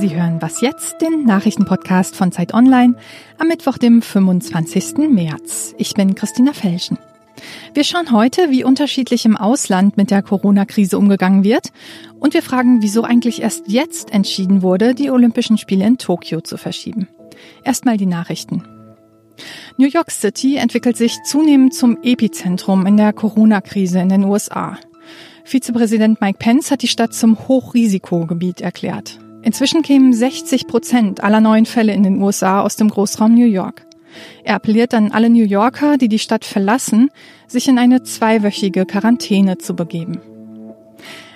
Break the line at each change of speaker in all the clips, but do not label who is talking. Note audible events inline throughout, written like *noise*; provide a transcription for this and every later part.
Sie hören Was jetzt, den Nachrichtenpodcast von Zeit Online am Mittwoch, dem 25. März. Ich bin Christina Felschen. Wir schauen heute, wie unterschiedlich im Ausland mit der Corona-Krise umgegangen wird und wir fragen, wieso eigentlich erst jetzt entschieden wurde, die Olympischen Spiele in Tokio zu verschieben. Erstmal die Nachrichten. New York City entwickelt sich zunehmend zum Epizentrum in der Corona-Krise in den USA. Vizepräsident Mike Pence hat die Stadt zum Hochrisikogebiet erklärt. Inzwischen kämen 60 Prozent aller neuen Fälle in den USA aus dem Großraum New York. Er appelliert an alle New Yorker, die die Stadt verlassen, sich in eine zweiwöchige Quarantäne zu begeben.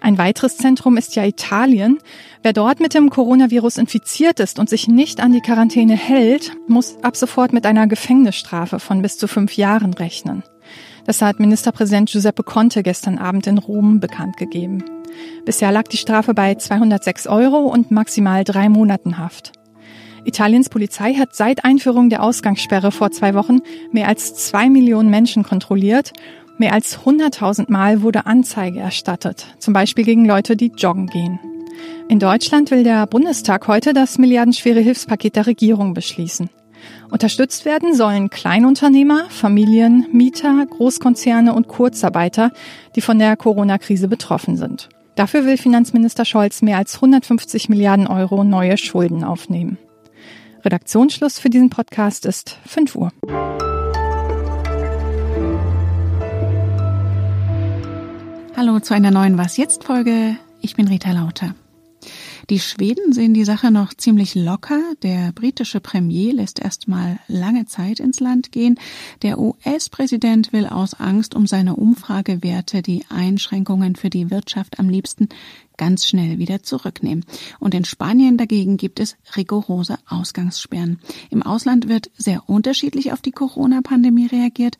Ein weiteres Zentrum ist ja Italien. Wer dort mit dem Coronavirus infiziert ist und sich nicht an die Quarantäne hält, muss ab sofort mit einer Gefängnisstrafe von bis zu fünf Jahren rechnen. Das hat Ministerpräsident Giuseppe Conte gestern Abend in Rom bekannt gegeben. Bisher lag die Strafe bei 206 Euro und maximal drei Monaten Haft. Italiens Polizei hat seit Einführung der Ausgangssperre vor zwei Wochen mehr als zwei Millionen Menschen kontrolliert Mehr als 100.000 Mal wurde Anzeige erstattet, zum Beispiel gegen Leute, die joggen gehen. In Deutschland will der Bundestag heute das milliardenschwere Hilfspaket der Regierung beschließen. Unterstützt werden sollen Kleinunternehmer, Familien, Mieter, Großkonzerne und Kurzarbeiter, die von der Corona-Krise betroffen sind. Dafür will Finanzminister Scholz mehr als 150 Milliarden Euro neue Schulden aufnehmen. Redaktionsschluss für diesen Podcast ist 5 Uhr.
Hallo zu einer neuen Was jetzt Folge. Ich bin Rita Lauter. Die Schweden sehen die Sache noch ziemlich locker. Der britische Premier lässt erstmal lange Zeit ins Land gehen. Der US-Präsident will aus Angst um seine Umfragewerte die Einschränkungen für die Wirtschaft am liebsten ganz schnell wieder zurücknehmen. Und in Spanien dagegen gibt es rigorose Ausgangssperren. Im Ausland wird sehr unterschiedlich auf die Corona-Pandemie reagiert.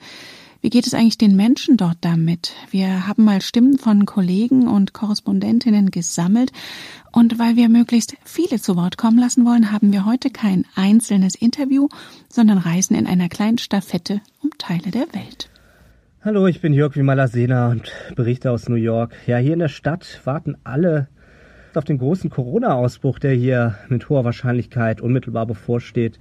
Wie geht es eigentlich den Menschen dort damit? Wir haben mal Stimmen von Kollegen und Korrespondentinnen gesammelt und weil wir möglichst viele zu Wort kommen lassen wollen, haben wir heute kein einzelnes Interview, sondern reisen in einer kleinen Staffette um Teile der Welt.
Hallo, ich bin Jörg Wimalasena und berichte aus New York. Ja, hier in der Stadt warten alle auf den großen Corona-Ausbruch, der hier mit hoher Wahrscheinlichkeit unmittelbar bevorsteht.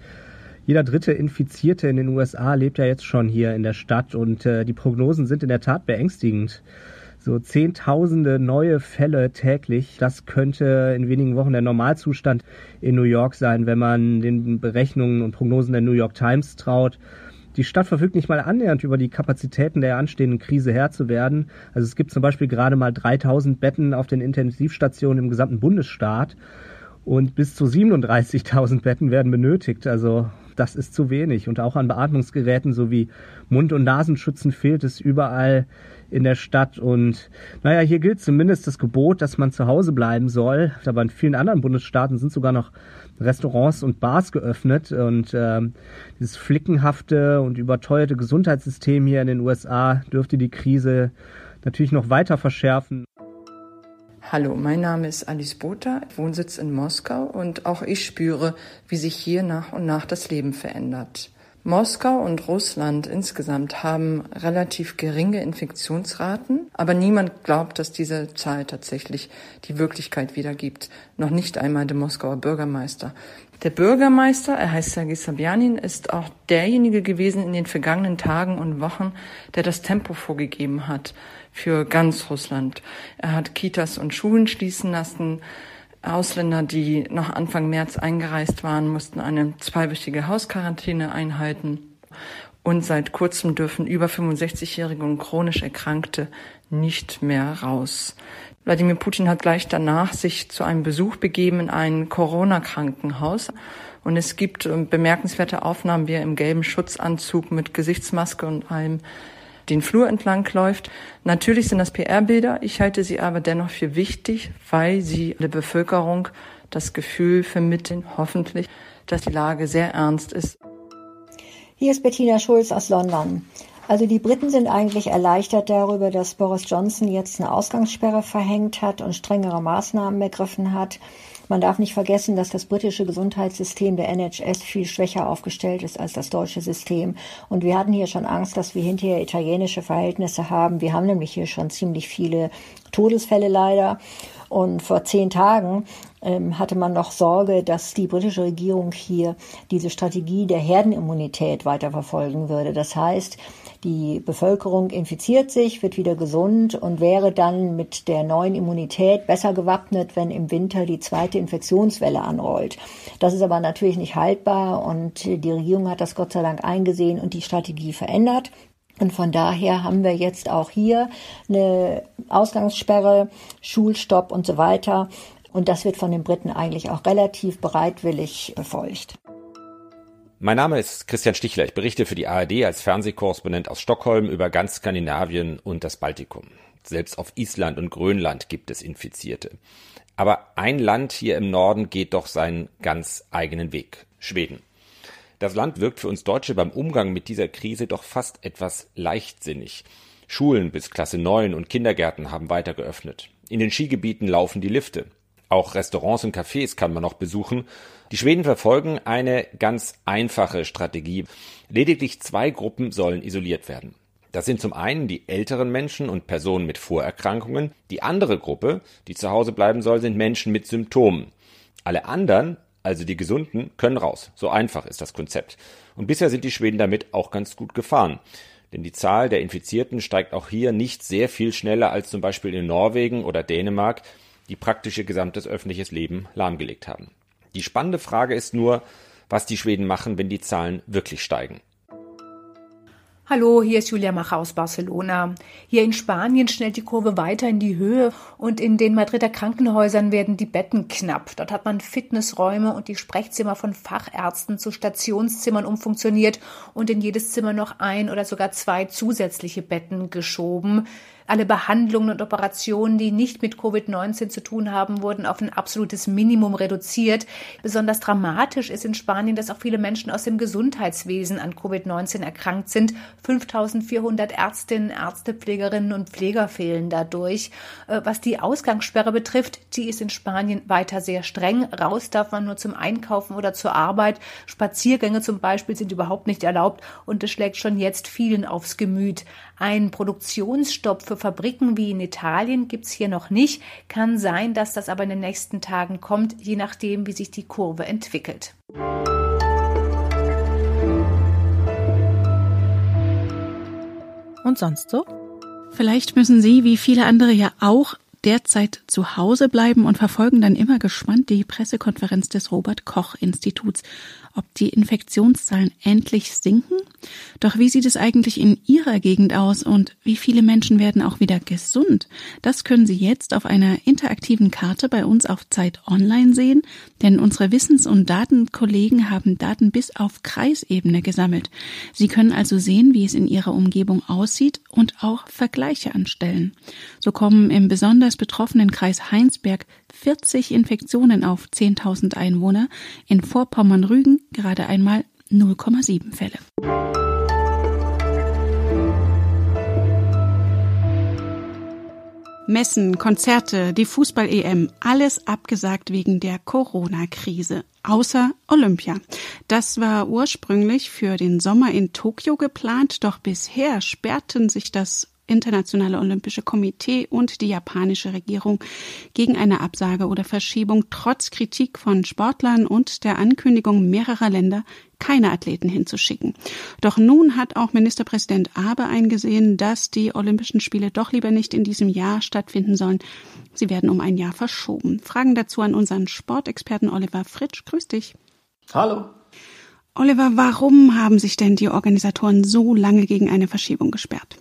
Jeder dritte Infizierte in den USA lebt ja jetzt schon hier in der Stadt und äh, die Prognosen sind in der Tat beängstigend. So Zehntausende neue Fälle täglich. Das könnte in wenigen Wochen der Normalzustand in New York sein, wenn man den Berechnungen und Prognosen der New York Times traut. Die Stadt verfügt nicht mal annähernd über die Kapazitäten der anstehenden Krise Herr zu werden. Also es gibt zum Beispiel gerade mal 3000 Betten auf den Intensivstationen im gesamten Bundesstaat und bis zu 37.000 Betten werden benötigt. Also das ist zu wenig. Und auch an Beatmungsgeräten sowie Mund- und Nasenschützen fehlt es überall in der Stadt. Und naja, hier gilt zumindest das Gebot, dass man zu Hause bleiben soll. Aber in vielen anderen Bundesstaaten sind sogar noch Restaurants und Bars geöffnet. Und ähm, dieses flickenhafte und überteuerte Gesundheitssystem hier in den USA dürfte die Krise natürlich noch weiter verschärfen.
Hallo, mein Name ist Alice Botha, Wohnsitz in Moskau und auch ich spüre, wie sich hier nach und nach das Leben verändert. Moskau und Russland insgesamt haben relativ geringe Infektionsraten, aber niemand glaubt, dass diese Zahl tatsächlich die Wirklichkeit wiedergibt. Noch nicht einmal der Moskauer Bürgermeister. Der Bürgermeister, er heißt Sergei Sabjanin, ist auch derjenige gewesen in den vergangenen Tagen und Wochen, der das Tempo vorgegeben hat für ganz Russland. Er hat Kitas und Schulen schließen lassen. Ausländer, die noch Anfang März eingereist waren, mussten eine zweiwöchige Hausquarantäne einhalten. Und seit kurzem dürfen über 65-Jährige und chronisch Erkrankte nicht mehr raus. Wladimir Putin hat gleich danach sich zu einem Besuch begeben in ein Corona-Krankenhaus. Und es gibt ähm, bemerkenswerte Aufnahmen, wie er im gelben Schutzanzug mit Gesichtsmaske und allem den Flur entlang läuft. Natürlich sind das PR-Bilder. Ich halte sie aber dennoch für wichtig, weil sie der Bevölkerung das Gefühl vermitteln, hoffentlich, dass die Lage sehr ernst ist.
Hier ist Bettina Schulz aus London. Also die Briten sind eigentlich erleichtert darüber, dass Boris Johnson jetzt eine Ausgangssperre verhängt hat und strengere Maßnahmen ergriffen hat. Man darf nicht vergessen, dass das britische Gesundheitssystem der NHS viel schwächer aufgestellt ist als das deutsche System. Und wir hatten hier schon Angst, dass wir hinterher italienische Verhältnisse haben. Wir haben nämlich hier schon ziemlich viele Todesfälle leider. Und vor zehn Tagen ähm, hatte man noch Sorge, dass die britische Regierung hier diese Strategie der Herdenimmunität weiterverfolgen würde. Das heißt, die Bevölkerung infiziert sich, wird wieder gesund und wäre dann mit der neuen Immunität besser gewappnet, wenn im Winter die zweite Infektionswelle anrollt. Das ist aber natürlich nicht haltbar und die Regierung hat das Gott sei Dank eingesehen und die Strategie verändert. Und von daher haben wir jetzt auch hier eine Ausgangssperre, Schulstopp und so weiter. Und das wird von den Briten eigentlich auch relativ bereitwillig befolgt.
Mein Name ist Christian Stichler. Ich berichte für die ARD als Fernsehkorrespondent aus Stockholm über ganz Skandinavien und das Baltikum. Selbst auf Island und Grönland gibt es Infizierte. Aber ein Land hier im Norden geht doch seinen ganz eigenen Weg. Schweden. Das Land wirkt für uns Deutsche beim Umgang mit dieser Krise doch fast etwas leichtsinnig. Schulen bis Klasse 9 und Kindergärten haben weiter geöffnet. In den Skigebieten laufen die Lifte. Auch Restaurants und Cafés kann man noch besuchen. Die Schweden verfolgen eine ganz einfache Strategie. Lediglich zwei Gruppen sollen isoliert werden. Das sind zum einen die älteren Menschen und Personen mit Vorerkrankungen. Die andere Gruppe, die zu Hause bleiben soll, sind Menschen mit Symptomen. Alle anderen, also die Gesunden, können raus. So einfach ist das Konzept. Und bisher sind die Schweden damit auch ganz gut gefahren. Denn die Zahl der Infizierten steigt auch hier nicht sehr viel schneller als zum Beispiel in Norwegen oder Dänemark die praktisch ihr gesamtes öffentliches Leben lahmgelegt haben. Die spannende Frage ist nur, was die Schweden machen, wenn die Zahlen wirklich steigen.
Hallo, hier ist Julia Macher aus Barcelona. Hier in Spanien schnellt die Kurve weiter in die Höhe und in den Madrider Krankenhäusern werden die Betten knapp. Dort hat man Fitnessräume und die Sprechzimmer von Fachärzten zu Stationszimmern umfunktioniert und in jedes Zimmer noch ein oder sogar zwei zusätzliche Betten geschoben. Alle Behandlungen und Operationen, die nicht mit Covid-19 zu tun haben, wurden auf ein absolutes Minimum reduziert. Besonders dramatisch ist in Spanien, dass auch viele Menschen aus dem Gesundheitswesen an Covid-19 erkrankt sind. 5400 Ärztinnen, Ärzte, Pflegerinnen und Pfleger fehlen dadurch. Äh, was die Ausgangssperre betrifft, die ist in Spanien weiter sehr streng. Raus darf man nur zum Einkaufen oder zur Arbeit. Spaziergänge zum Beispiel sind überhaupt nicht erlaubt und es schlägt schon jetzt vielen aufs Gemüt. Ein Produktionsstopp für Fabriken wie in Italien gibt's hier noch nicht. Kann sein, dass das aber in den nächsten Tagen kommt, je nachdem, wie sich die Kurve entwickelt.
Und sonst so?
Vielleicht müssen Sie, wie viele andere ja auch, derzeit zu Hause bleiben und verfolgen dann immer gespannt die Pressekonferenz des Robert Koch Instituts ob die Infektionszahlen endlich sinken. Doch wie sieht es eigentlich in Ihrer Gegend aus und wie viele Menschen werden auch wieder gesund? Das können Sie jetzt auf einer interaktiven Karte bei uns auf Zeit Online sehen, denn unsere Wissens- und Datenkollegen haben Daten bis auf Kreisebene gesammelt. Sie können also sehen, wie es in Ihrer Umgebung aussieht und auch Vergleiche anstellen. So kommen im besonders betroffenen Kreis Heinsberg 40 Infektionen auf 10.000 Einwohner, in Vorpommern-Rügen gerade einmal 0,7 Fälle. Messen, Konzerte, die Fußball-EM, alles abgesagt wegen der Corona-Krise. Außer Olympia. Das war ursprünglich für den Sommer in Tokio geplant, doch bisher sperrten sich das Internationale Olympische Komitee und die japanische Regierung gegen eine Absage oder Verschiebung trotz Kritik von Sportlern und der Ankündigung mehrerer Länder, keine Athleten hinzuschicken. Doch nun hat auch Ministerpräsident Abe eingesehen, dass die Olympischen Spiele doch lieber nicht in diesem Jahr stattfinden sollen. Sie werden um ein Jahr verschoben. Fragen dazu an unseren Sportexperten Oliver Fritsch. Grüß dich.
Hallo.
Oliver, warum haben sich denn die Organisatoren so lange gegen eine Verschiebung gesperrt?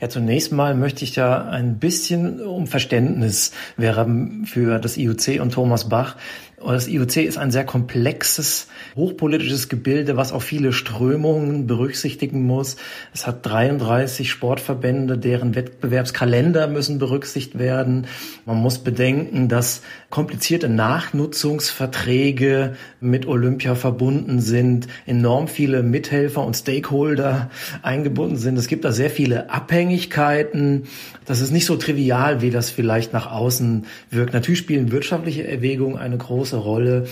Ja, zunächst mal möchte ich da ein bisschen um Verständnis werben für das IOC und Thomas Bach. Das IOC ist ein sehr komplexes, hochpolitisches Gebilde, was auch viele Strömungen berücksichtigen muss. Es hat 33 Sportverbände, deren Wettbewerbskalender müssen berücksichtigt werden. Man muss bedenken, dass komplizierte Nachnutzungsverträge mit Olympia verbunden sind, enorm viele Mithelfer und Stakeholder eingebunden sind. Es gibt da sehr viele Abhängigkeiten. Das ist nicht so trivial, wie das vielleicht nach außen wirkt. Natürlich spielen wirtschaftliche Erwägungen eine große große Rolle.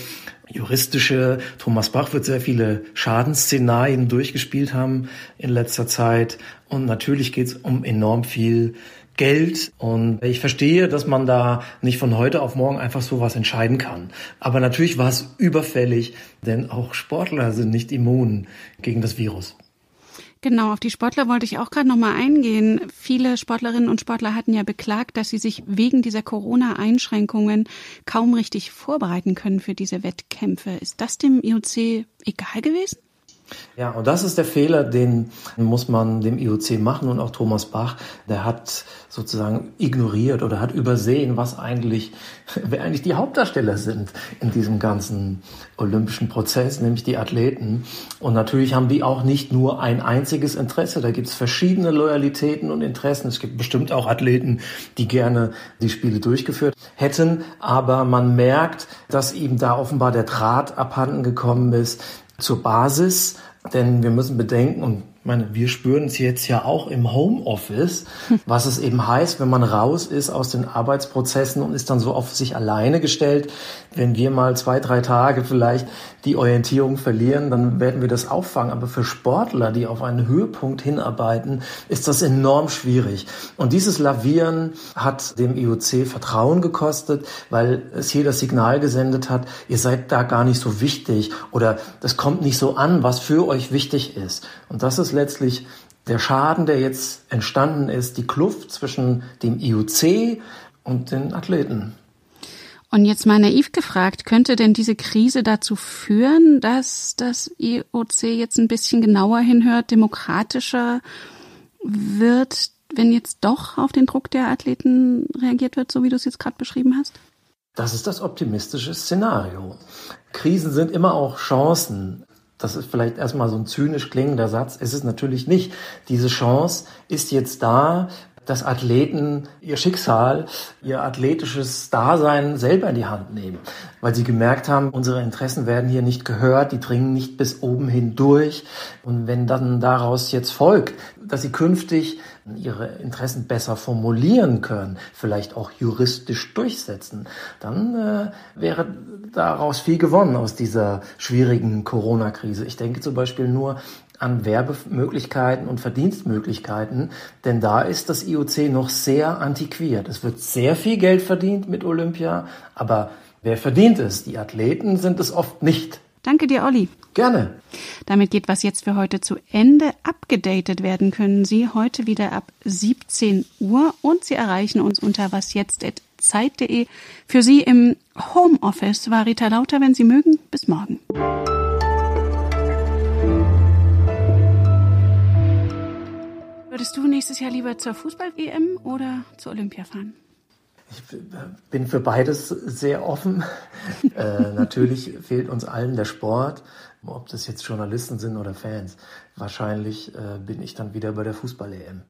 Juristische, Thomas Bach wird sehr viele Schadensszenarien durchgespielt haben in letzter Zeit. Und natürlich geht es um enorm viel Geld. Und ich verstehe, dass man da nicht von heute auf morgen einfach sowas entscheiden kann. Aber natürlich war es überfällig, denn auch Sportler sind nicht immun gegen das Virus.
Genau, auf die Sportler wollte ich auch gerade nochmal eingehen. Viele Sportlerinnen und Sportler hatten ja beklagt, dass sie sich wegen dieser Corona-Einschränkungen kaum richtig vorbereiten können für diese Wettkämpfe. Ist das dem IOC egal gewesen?
Ja, und das ist der Fehler, den muss man dem IOC machen und auch Thomas Bach, der hat sozusagen ignoriert oder hat übersehen, was eigentlich, *laughs* wer eigentlich die Hauptdarsteller sind in diesem ganzen olympischen Prozess, nämlich die Athleten. Und natürlich haben die auch nicht nur ein einziges Interesse, da gibt es verschiedene Loyalitäten und Interessen. Es gibt bestimmt auch Athleten, die gerne die Spiele durchgeführt hätten, aber man merkt, dass ihm da offenbar der Draht abhanden gekommen ist zur Basis, denn wir müssen bedenken, und ich meine, wir spüren es jetzt ja auch im Homeoffice, *laughs* was es eben heißt, wenn man raus ist aus den Arbeitsprozessen und ist dann so auf sich alleine gestellt. Wenn wir mal zwei, drei Tage vielleicht die Orientierung verlieren, dann werden wir das auffangen. Aber für Sportler, die auf einen Höhepunkt hinarbeiten, ist das enorm schwierig. Und dieses Lavieren hat dem IOC Vertrauen gekostet, weil es hier das Signal gesendet hat, ihr seid da gar nicht so wichtig oder das kommt nicht so an, was für euch wichtig ist. Und das ist ist letztlich der Schaden, der jetzt entstanden ist, die Kluft zwischen dem IOC und den Athleten.
Und jetzt mal naiv gefragt, könnte denn diese Krise dazu führen, dass das IOC jetzt ein bisschen genauer hinhört, demokratischer wird, wenn jetzt doch auf den Druck der Athleten reagiert wird, so wie du es jetzt gerade beschrieben hast?
Das ist das optimistische Szenario. Krisen sind immer auch Chancen das ist vielleicht erstmal so ein zynisch klingender Satz, ist es natürlich nicht. Diese Chance ist jetzt da, dass Athleten ihr Schicksal, ihr athletisches Dasein selber in die Hand nehmen, weil sie gemerkt haben, unsere Interessen werden hier nicht gehört, die dringen nicht bis oben hin durch. Und wenn dann daraus jetzt folgt, dass sie künftig ihre Interessen besser formulieren können, vielleicht auch juristisch durchsetzen, dann äh, wäre daraus viel gewonnen aus dieser schwierigen Corona-Krise. Ich denke zum Beispiel nur an Werbemöglichkeiten und Verdienstmöglichkeiten, denn da ist das IOC noch sehr antiquiert. Es wird sehr viel Geld verdient mit Olympia, aber wer verdient es? Die Athleten sind es oft nicht.
Danke dir, Olli.
Gerne.
Damit geht was jetzt für heute zu Ende. Abgedatet werden können Sie heute wieder ab 17 Uhr und Sie erreichen uns unter wasjetzt.zeit.de. Für Sie im Homeoffice war Rita Lauter, wenn Sie mögen. Bis morgen. Würdest du nächstes Jahr lieber zur Fußball-EM oder zur Olympia fahren?
Ich bin für beides sehr offen. *laughs* äh, natürlich fehlt uns allen der Sport, ob das jetzt Journalisten sind oder Fans. Wahrscheinlich äh, bin ich dann wieder bei der Fußball-EM.